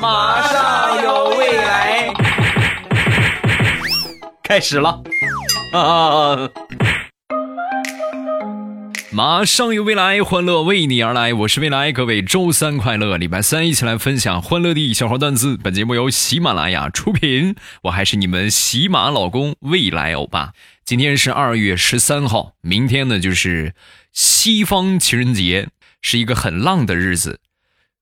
马上有未来，开始了啊！马上有未来，欢乐为你而来。我是未来，各位周三快乐，礼拜三一起来分享欢乐的小花段子。本节目由喜马拉雅出品，我还是你们喜马老公未来欧巴。今天是二月十三号，明天呢就是西方情人节，是一个很浪的日子。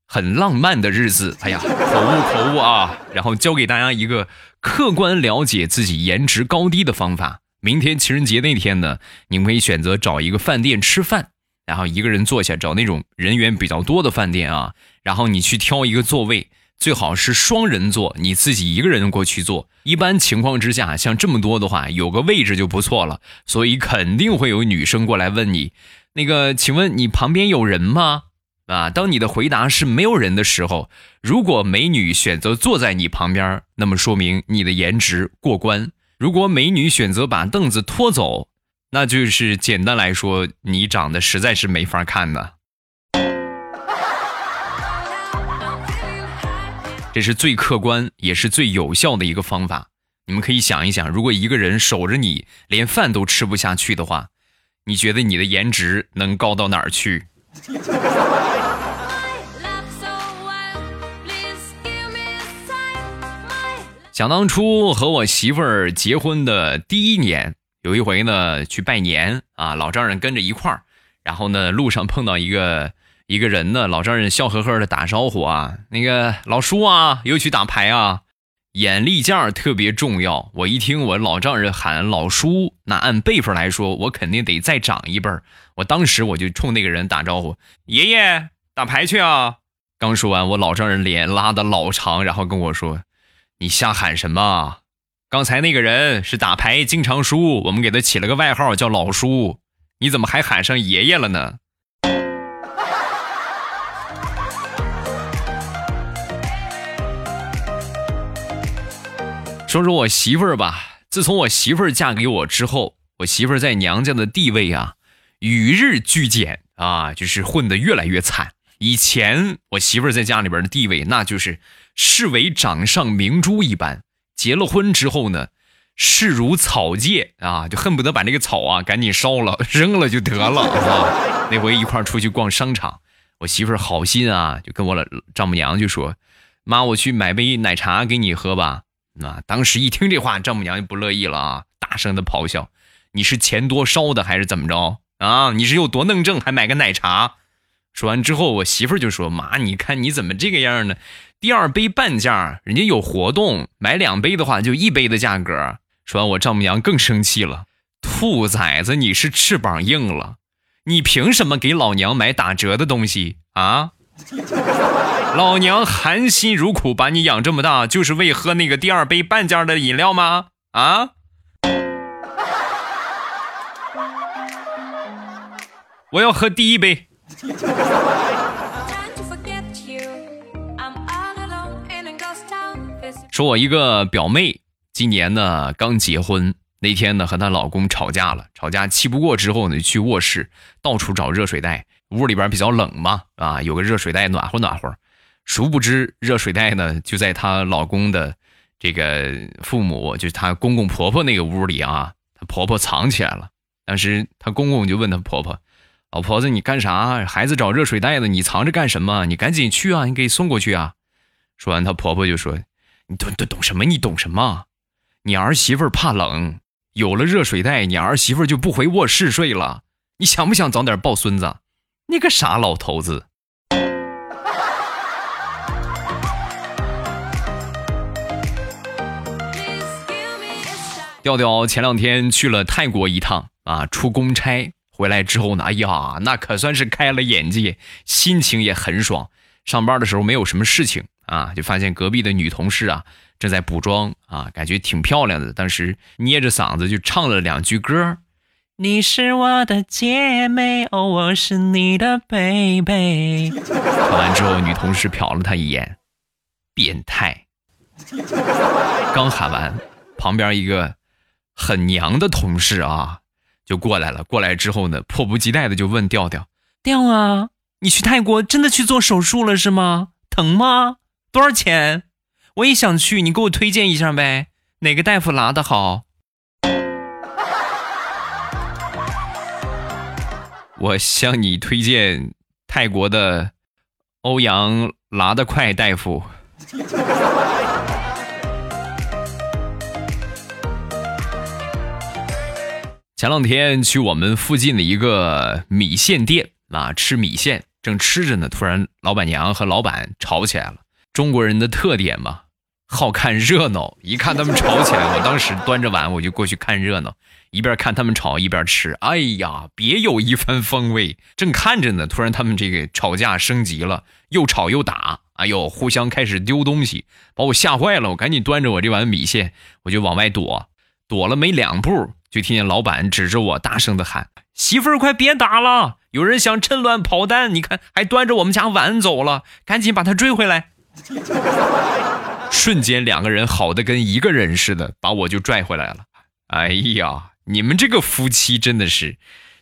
很浪漫的日子，哎呀，口误口误啊！然后教给大家一个客观了解自己颜值高低的方法。明天情人节那天呢，你们可以选择找一个饭店吃饭，然后一个人坐下，找那种人员比较多的饭店啊。然后你去挑一个座位，最好是双人座，你自己一个人过去坐。一般情况之下，像这么多的话，有个位置就不错了。所以肯定会有女生过来问你，那个，请问你旁边有人吗？啊，当你的回答是没有人的时候，如果美女选择坐在你旁边，那么说明你的颜值过关；如果美女选择把凳子拖走，那就是简单来说，你长得实在是没法看呢。这是最客观也是最有效的一个方法。你们可以想一想，如果一个人守着你，连饭都吃不下去的话，你觉得你的颜值能高到哪儿去？想当初和我媳妇儿结婚的第一年，有一回呢去拜年啊，老丈人跟着一块儿，然后呢路上碰到一个一个人呢，老丈人笑呵呵的打招呼啊，那个老叔啊，又去打牌啊，眼力劲儿特别重要。我一听我老丈人喊老叔，那按辈分来说，我肯定得再长一辈儿。我当时我就冲那个人打招呼，爷爷打牌去啊。刚说完，我老丈人脸拉的老长，然后跟我说。你瞎喊什么？刚才那个人是打牌经常输，我们给他起了个外号叫老叔。你怎么还喊上爷爷了呢？说说我媳妇儿吧。自从我媳妇儿嫁给我之后，我媳妇儿在娘家的地位啊，与日俱减啊，就是混得越来越惨。以前我媳妇儿在家里边的地位，那就是。视为掌上明珠一般，结了婚之后呢，视如草芥啊，就恨不得把那个草啊赶紧烧了扔了就得了啊。那回一块儿出去逛商场，我媳妇儿好心啊，就跟我老丈母娘就说：“妈，我去买杯奶茶给你喝吧。”那当时一听这话，丈母娘就不乐意了啊，大声的咆哮：“你是钱多烧的还是怎么着啊？你是有多能挣还买个奶茶？”说完之后，我媳妇儿就说：“妈，你看你怎么这个样呢？”第二杯半价，人家有活动，买两杯的话就一杯的价格。说完，我丈母娘更生气了：“兔崽子，你是翅膀硬了？你凭什么给老娘买打折的东西啊？老娘含辛茹苦把你养这么大，就是为喝那个第二杯半价的饮料吗？啊？我要喝第一杯。”说，我一个表妹今年呢刚结婚，那天呢和她老公吵架了，吵架气不过之后呢，去卧室到处找热水袋，屋里边比较冷嘛，啊，有个热水袋暖和暖和。殊不知热水袋呢就在她老公的这个父母，就是她公公婆婆那个屋里啊，她婆婆藏起来了。当时她公公就问她婆婆：“老婆子，你干啥？孩子找热水袋呢，你藏着干什么？你赶紧去啊，你给送过去啊。”说完，她婆婆就说。你懂懂懂什么？你懂什么？你儿媳妇怕冷，有了热水袋，你儿媳妇就不回卧室睡了。你想不想早点抱孙子？你个傻老头子！调调前两天去了泰国一趟啊，出公差回来之后呢，哎呀，那可算是开了眼界，心情也很爽。上班的时候没有什么事情。啊，就发现隔壁的女同事啊正在补妆啊，感觉挺漂亮的。当时捏着嗓子就唱了两句歌：“你是我的姐妹，哦，我是你的 baby。”唱完之后，女同事瞟了他一眼，变态。刚喊完，旁边一个很娘的同事啊就过来了。过来之后呢，迫不及待的就问调调：“调啊，你去泰国真的去做手术了是吗？疼吗？”多少钱？我也想去，你给我推荐一下呗，哪个大夫拉的好？我向你推荐泰国的欧阳拉得快大夫。前两天去我们附近的一个米线店啊，吃米线，正吃着呢，突然老板娘和老板吵起来了。中国人的特点嘛，好看热闹。一看他们吵起来，我当时端着碗我就过去看热闹，一边看他们吵一边吃。哎呀，别有一番风味。正看着呢，突然他们这个吵架升级了，又吵又打。哎呦，互相开始丢东西，把我吓坏了。我赶紧端着我这碗米线，我就往外躲。躲了没两步，就听见老板指着我大声的喊：“媳妇儿，快别打了！有人想趁乱跑单，你看还端着我们家碗走了，赶紧把他追回来。”瞬间，两个人好的跟一个人似的，把我就拽回来了。哎呀，你们这个夫妻真的是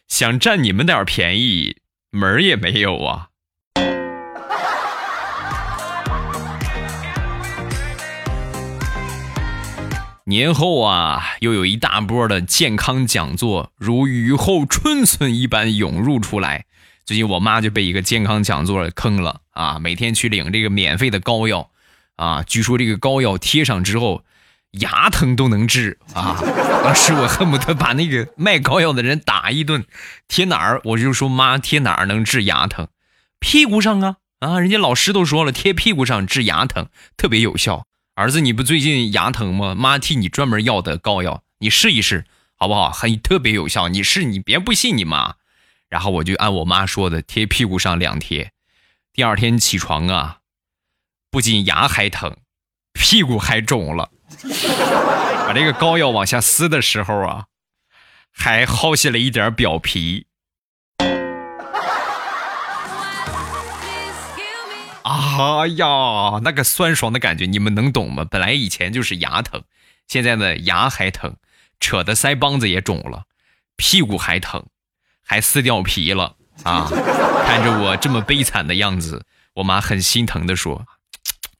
想占你们点便宜，门儿也没有啊！年后啊，又有一大波的健康讲座如雨后春笋一般涌入出来。最近我妈就被一个健康讲座坑了啊！每天去领这个免费的膏药啊，据说这个膏药贴上之后，牙疼都能治啊！当时我恨不得把那个卖膏药的人打一顿。贴哪儿？我就说妈，贴哪儿能治牙疼？屁股上啊啊！人家老师都说了，贴屁股上治牙疼特别有效。儿子，你不最近牙疼吗？妈替你专门要的膏药，你试一试，好不好？很特别有效，你试，你别不信你妈。然后我就按我妈说的贴屁股上两贴，第二天起床啊，不仅牙还疼，屁股还肿了。把这个膏药往下撕的时候啊，还薅下了一点表皮。啊呀，那个酸爽的感觉，你们能懂吗？本来以前就是牙疼，现在呢牙还疼，扯的腮帮子也肿了，屁股还疼，还撕掉皮了啊！看着我这么悲惨的样子，我妈很心疼的说：“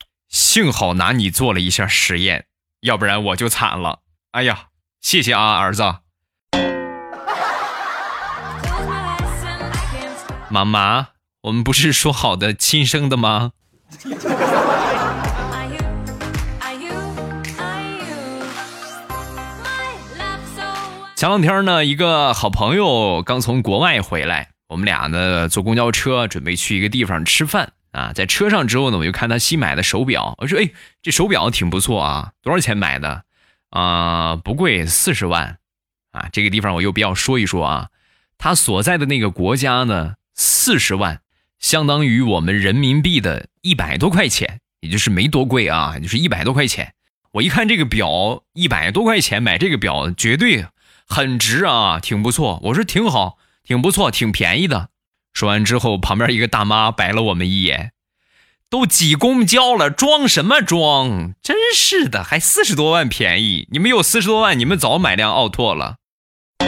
幸好拿你做了一下实验，要不然我就惨了。”哎呀，谢谢啊，儿子。妈妈。我们不是说好的亲生的吗？前两天呢，一个好朋友刚从国外回来，我们俩呢坐公交车准备去一个地方吃饭啊。在车上之后呢，我就看他新买的手表，我说：“哎，这手表挺不错啊，多少钱买的？啊，不贵，四十万。啊，这个地方我又必要说一说啊，他所在的那个国家呢，四十万。”相当于我们人民币的一百多块钱，也就是没多贵啊，就是一百多块钱。我一看这个表，一百多块钱买这个表绝对很值啊，挺不错。我说挺好，挺不错，挺便宜的。说完之后，旁边一个大妈白了我们一眼：“都挤公交了，装什么装？真是的，还四十多万便宜。你们有四十多万，你们早买辆奥拓了。”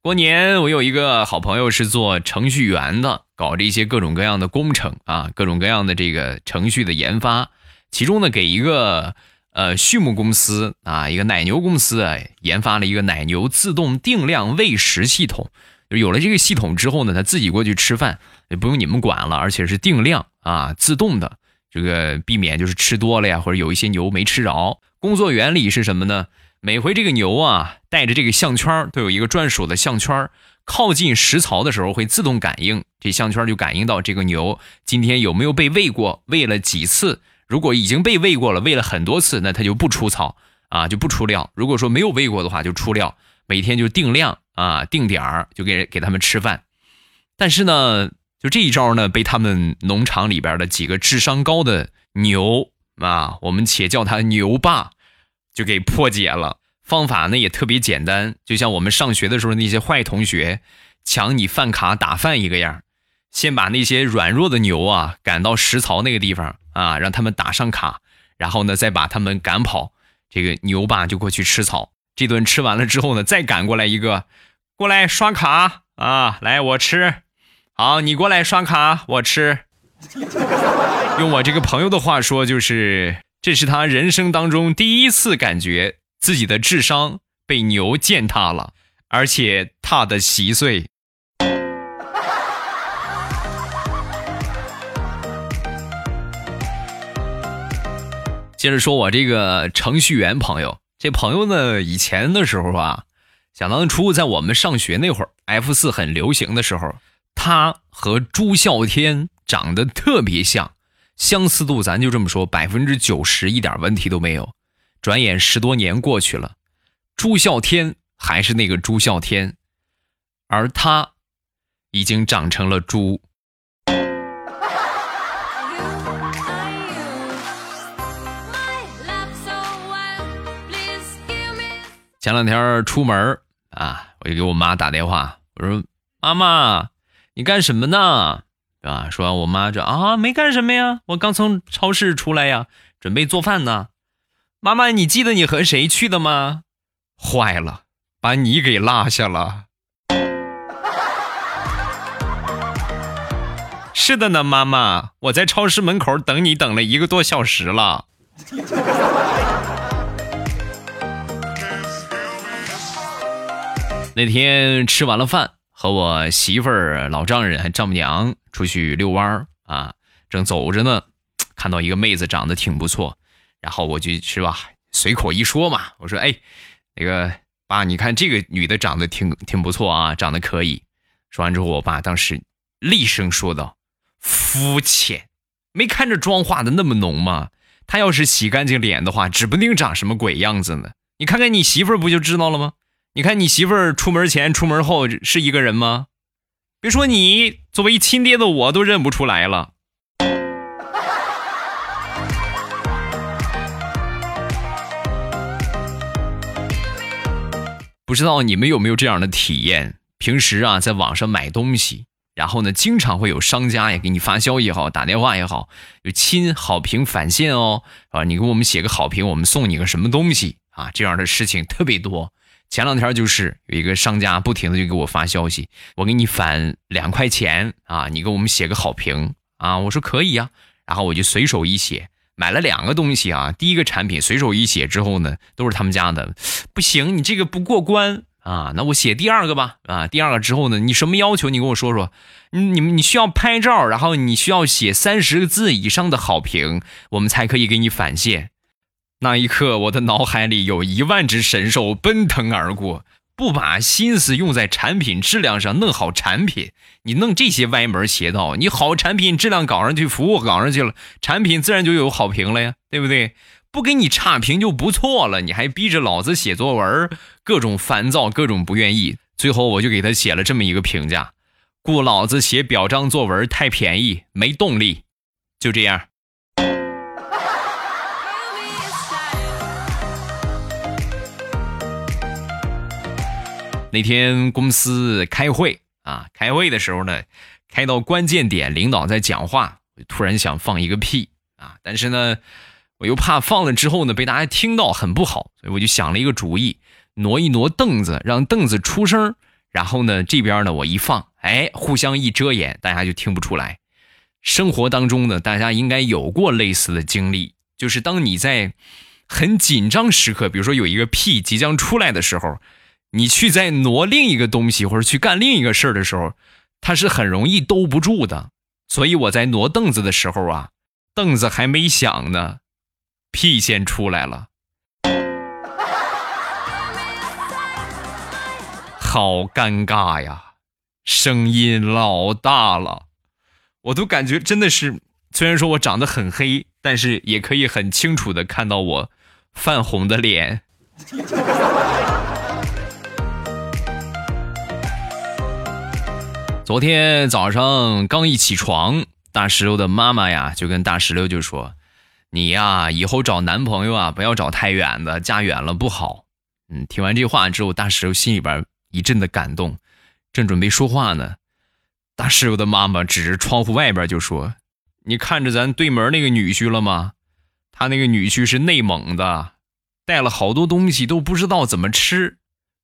过年，我有一个好朋友是做程序员的，搞这些各种各样的工程啊，各种各样的这个程序的研发。其中呢，给一个呃畜牧公司啊，一个奶牛公司，研发了一个奶牛自动定量喂食系统。有了这个系统之后呢，他自己过去吃饭也不用你们管了，而且是定量啊，自动的，这个避免就是吃多了呀，或者有一些牛没吃着。工作原理是什么呢？每回这个牛啊带着这个项圈都有一个专属的项圈靠近食槽的时候会自动感应，这项圈就感应到这个牛今天有没有被喂过，喂了几次。如果已经被喂过了，喂了很多次，那它就不出草啊，就不出料。如果说没有喂过的话，就出料。每天就定量啊，定点儿就给给他们吃饭。但是呢，就这一招呢，被他们农场里边的几个智商高的牛啊，我们且叫他牛爸。就给破解了，方法呢也特别简单，就像我们上学的时候那些坏同学抢你饭卡打饭一个样先把那些软弱的牛啊赶到食槽那个地方啊，让他们打上卡，然后呢再把他们赶跑，这个牛爸就过去吃草。这顿吃完了之后呢，再赶过来一个，过来刷卡啊，来我吃。好，你过来刷卡，我吃。用我这个朋友的话说，就是这是他人生当中第一次感觉自己的智商被牛践踏了，而且踏的稀碎。接着说，我这个程序员朋友，这朋友呢，以前的时候啊，想当初在我们上学那会儿，F 四很流行的时候，他和朱孝天长得特别像，相似度咱就这么说，百分之九十一点问题都没有。转眼十多年过去了，朱孝天还是那个朱孝天，而他已经长成了猪。前两天出门啊，我就给我妈打电话，我说：“妈妈，你干什么呢？”啊，说完我妈就啊，没干什么呀，我刚从超市出来呀，准备做饭呢。妈妈，你记得你和谁去的吗？坏了，把你给落下了。是的呢，妈妈，我在超市门口等你等了一个多小时了。那天吃完了饭，和我媳妇儿、老丈人还丈母娘出去遛弯儿啊，正走着呢，看到一个妹子长得挺不错，然后我就是吧，随口一说嘛，我说：“哎，那个爸，你看这个女的长得挺挺不错啊，长得可以。”说完之后，我爸当时厉声说道：“肤浅，没看着妆化的那么浓吗？她要是洗干净脸的话，指不定长什么鬼样子呢。你看看你媳妇儿不就知道了吗？”你看你媳妇儿出门前、出门后是一个人吗？别说你，作为亲爹的我都认不出来了。不知道你们有没有这样的体验？平时啊，在网上买东西，然后呢，经常会有商家也给你发消息也好，打电话也好，有亲好评返现哦，啊，你给我们写个好评，我们送你个什么东西啊？这样的事情特别多。前两天就是有一个商家不停的就给我发消息，我给你返两块钱啊，你给我们写个好评啊，我说可以呀，然后我就随手一写，买了两个东西啊，第一个产品随手一写之后呢，都是他们家的，不行，你这个不过关啊，那我写第二个吧啊，第二个之后呢，你什么要求？你跟我说说，你们你需要拍照，然后你需要写三十个字以上的好评，我们才可以给你返现。那一刻，我的脑海里有一万只神兽奔腾而过。不把心思用在产品质量上，弄好产品，你弄这些歪门邪道，你好产品质量搞上去，服务搞上去了，产品自然就有好评了呀，对不对？不给你差评就不错了，你还逼着老子写作文，各种烦躁，各种不愿意。最后我就给他写了这么一个评价：雇老子写表彰作文太便宜，没动力。就这样。那天公司开会啊，开会的时候呢，开到关键点，领导在讲话，突然想放一个屁啊，但是呢，我又怕放了之后呢被大家听到很不好，所以我就想了一个主意，挪一挪凳子，让凳子出声，然后呢这边呢我一放，哎，互相一遮掩，大家就听不出来。生活当中呢，大家应该有过类似的经历，就是当你在很紧张时刻，比如说有一个屁即将出来的时候。你去在挪另一个东西或者去干另一个事儿的时候，它是很容易兜不住的。所以我在挪凳子的时候啊，凳子还没响呢，屁先出来了，好尴尬呀，声音老大了，我都感觉真的是，虽然说我长得很黑，但是也可以很清楚的看到我泛红的脸。昨天早上刚一起床，大石榴的妈妈呀就跟大石榴就说：“你呀，以后找男朋友啊，不要找太远的，嫁远了不好。”嗯，听完这话之后，大石榴心里边一阵的感动，正准备说话呢，大石榴的妈妈指着窗户外边就说：“你看着咱对门那个女婿了吗？他那个女婿是内蒙的，带了好多东西都不知道怎么吃。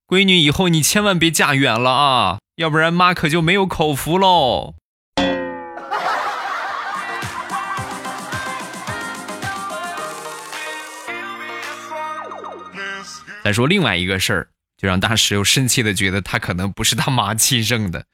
闺女，以后你千万别嫁远了啊！”要不然妈可就没有口福喽。再说另外一个事儿，就让大石又深切的觉得他可能不是他妈亲生的。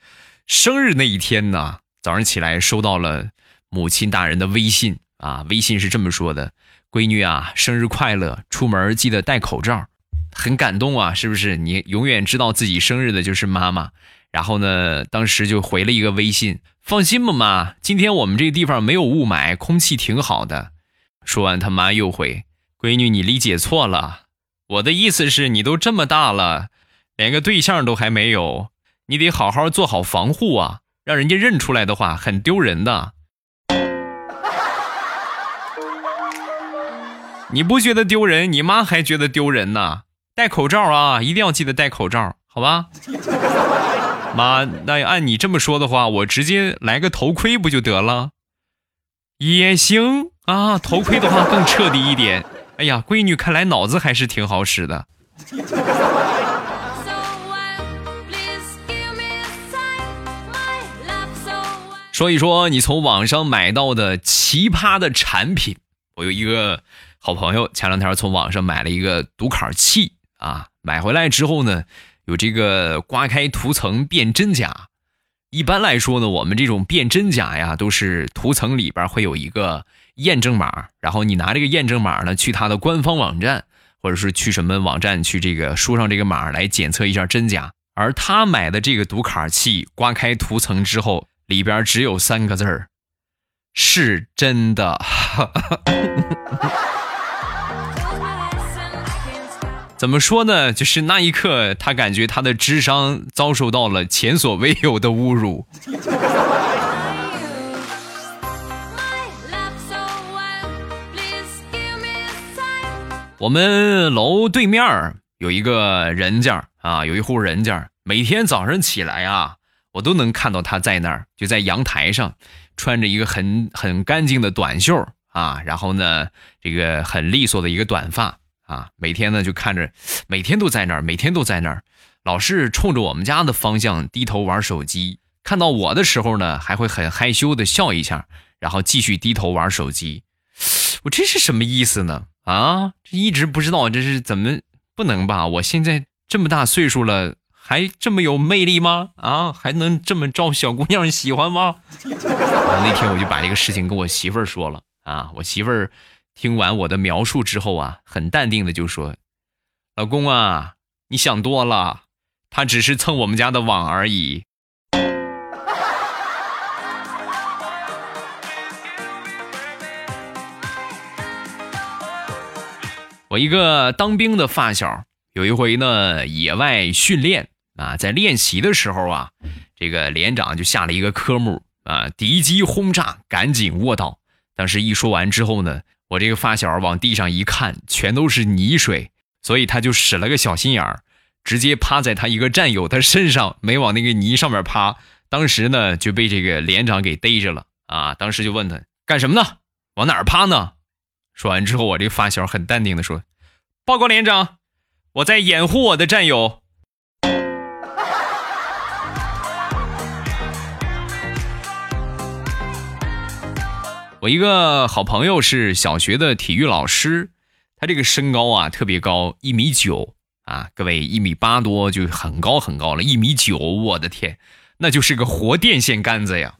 生日那一天呢，早上起来收到了母亲大人的微信啊，微信是这么说的：“闺女啊，生日快乐，出门记得戴口罩。”很感动啊，是不是？你永远知道自己生日的就是妈妈。然后呢，当时就回了一个微信：“放心吧，妈，今天我们这个地方没有雾霾，空气挺好的。”说完，他妈又回：“闺女，你理解错了。”我的意思是你都这么大了，连个对象都还没有，你得好好做好防护啊！让人家认出来的话，很丢人的。你不觉得丢人，你妈还觉得丢人呢。戴口罩啊，一定要记得戴口罩，好吧？妈，那按你这么说的话，我直接来个头盔不就得了？也行啊，头盔的话更彻底一点。哎呀，闺女，看来脑子还是挺好使的。说一说你从网上买到的奇葩的产品。我有一个好朋友，前两天从网上买了一个读卡器啊，买回来之后呢，有这个刮开涂层辨真假。一般来说呢，我们这种辨真假呀，都是涂层里边会有一个。验证码，然后你拿这个验证码呢，去他的官方网站，或者是去什么网站去这个输上这个码来检测一下真假。而他买的这个读卡器，刮开涂层之后，里边只有三个字儿：是真的。怎么说呢？就是那一刻，他感觉他的智商遭受到了前所未有的侮辱。我们楼对面有一个人家啊，有一户人家，每天早上起来啊，我都能看到他在那儿，就在阳台上，穿着一个很很干净的短袖啊，然后呢，这个很利索的一个短发啊，每天呢就看着，每天都在那儿，每天都在那儿，老是冲着我们家的方向低头玩手机，看到我的时候呢，还会很害羞的笑一下，然后继续低头玩手机，我这是什么意思呢？啊，这一直不知道这是怎么不能吧？我现在这么大岁数了，还这么有魅力吗？啊，还能这么招小姑娘喜欢吗？那天我就把这个事情跟我媳妇儿说了啊，我媳妇儿听完我的描述之后啊，很淡定的就说：“老公啊，你想多了，他只是蹭我们家的网而已。”我一个当兵的发小，有一回呢，野外训练啊，在练习的时候啊，这个连长就下了一个科目啊，敌机轰炸，赶紧卧倒。当时一说完之后呢，我这个发小往地上一看，全都是泥水，所以他就使了个小心眼儿，直接趴在他一个战友他身上，没往那个泥上面趴。当时呢，就被这个连长给逮着了啊！当时就问他干什么呢？往哪儿趴呢？说完之后，我这发小很淡定的说：“报告连长，我在掩护我的战友。”我一个好朋友是小学的体育老师，他这个身高啊特别高，一米九啊，各位一米八多就很高很高了，一米九，我的天，那就是个活电线杆子呀！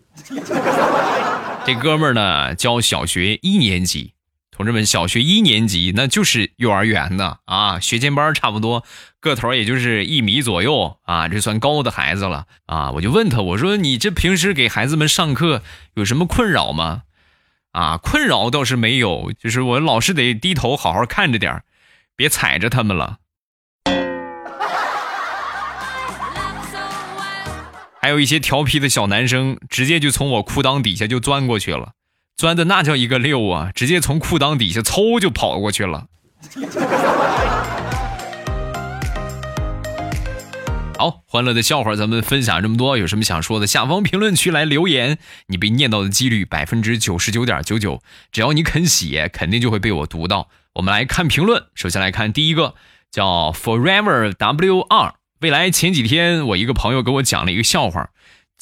这哥们儿呢教小学一年级。同志们，小学一年级那就是幼儿园呢啊，学前班差不多，个头也就是一米左右啊，这算高的孩子了啊。我就问他，我说你这平时给孩子们上课有什么困扰吗？啊，困扰倒是没有，就是我老是得低头好好看着点别踩着他们了。还有一些调皮的小男生，直接就从我裤裆底下就钻过去了。钻的那叫一个溜啊！直接从裤裆底下嗖就跑过去了。好，欢乐的笑话咱们分享这么多，有什么想说的，下方评论区来留言。你被念到的几率百分之九十九点九九，只要你肯写，肯定就会被我读到。我们来看评论，首先来看第一个，叫 Forever W 二未来前几天我一个朋友给我讲了一个笑话。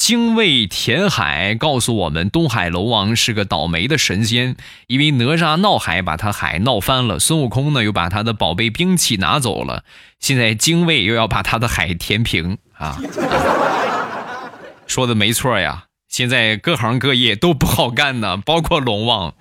精卫填海告诉我们，东海龙王是个倒霉的神仙，因为哪吒闹海把他海闹翻了，孙悟空呢又把他的宝贝兵器拿走了，现在精卫又要把他的海填平啊！说的没错呀，现在各行各业都不好干呢，包括龙王。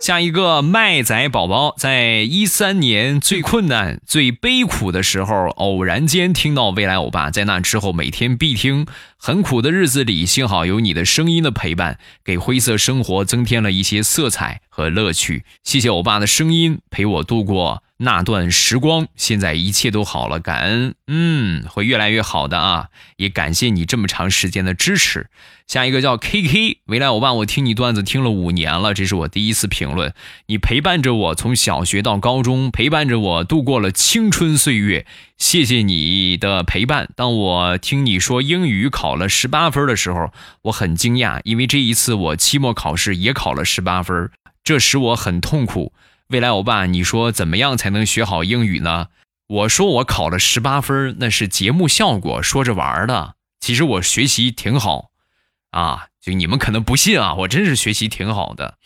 下一个麦仔宝宝，在一三年最困难、最悲苦的时候，偶然间听到未来欧巴，在那之后每天必听。很苦的日子里，幸好有你的声音的陪伴，给灰色生活增添了一些色彩和乐趣。谢谢欧巴的声音陪我度过。那段时光，现在一切都好了，感恩，嗯，会越来越好的啊！也感谢你这么长时间的支持。下一个叫 K K，未来我爸，我听你段子听了五年了，这是我第一次评论。你陪伴着我从小学到高中，陪伴着我度过了青春岁月，谢谢你的陪伴。当我听你说英语考了十八分的时候，我很惊讶，因为这一次我期末考试也考了十八分，这使我很痛苦。未来欧巴，你说怎么样才能学好英语呢？我说我考了十八分，那是节目效果，说着玩的。其实我学习挺好，啊，就你们可能不信啊，我真是学习挺好的。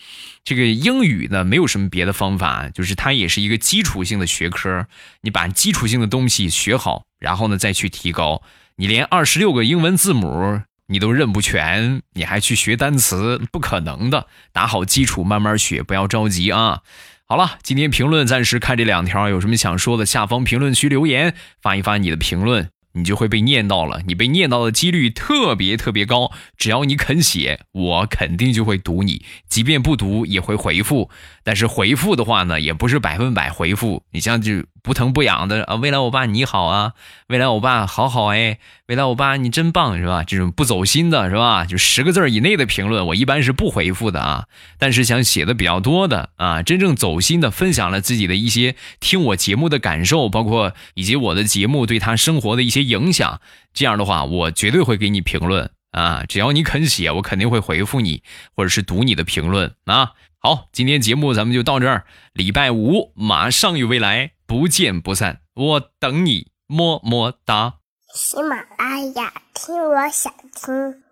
这个英语呢，没有什么别的方法，就是它也是一个基础性的学科，你把基础性的东西学好，然后呢再去提高。你连二十六个英文字母你都认不全，你还去学单词，不可能的。打好基础，慢慢学，不要着急啊。好了，今天评论暂时看这两条，有什么想说的，下方评论区留言，发一发你的评论，你就会被念到了。你被念到的几率特别特别高，只要你肯写，我肯定就会读你，即便不读也会回复。但是回复的话呢，也不是百分百回复。你像就。不疼不痒的啊！未来欧巴你好啊！未来欧巴好好哎！未来欧巴你真棒是吧？这种不走心的是吧？就十个字以内的评论，我一般是不回复的啊。但是想写的比较多的啊，真正走心的，分享了自己的一些听我节目的感受，包括以及我的节目对他生活的一些影响，这样的话我绝对会给你评论啊！只要你肯写，我肯定会回复你，或者是读你的评论啊。好，今天节目咱们就到这儿，礼拜五马上与未来。不见不散，我等你，么么哒。喜马拉雅，听我想听。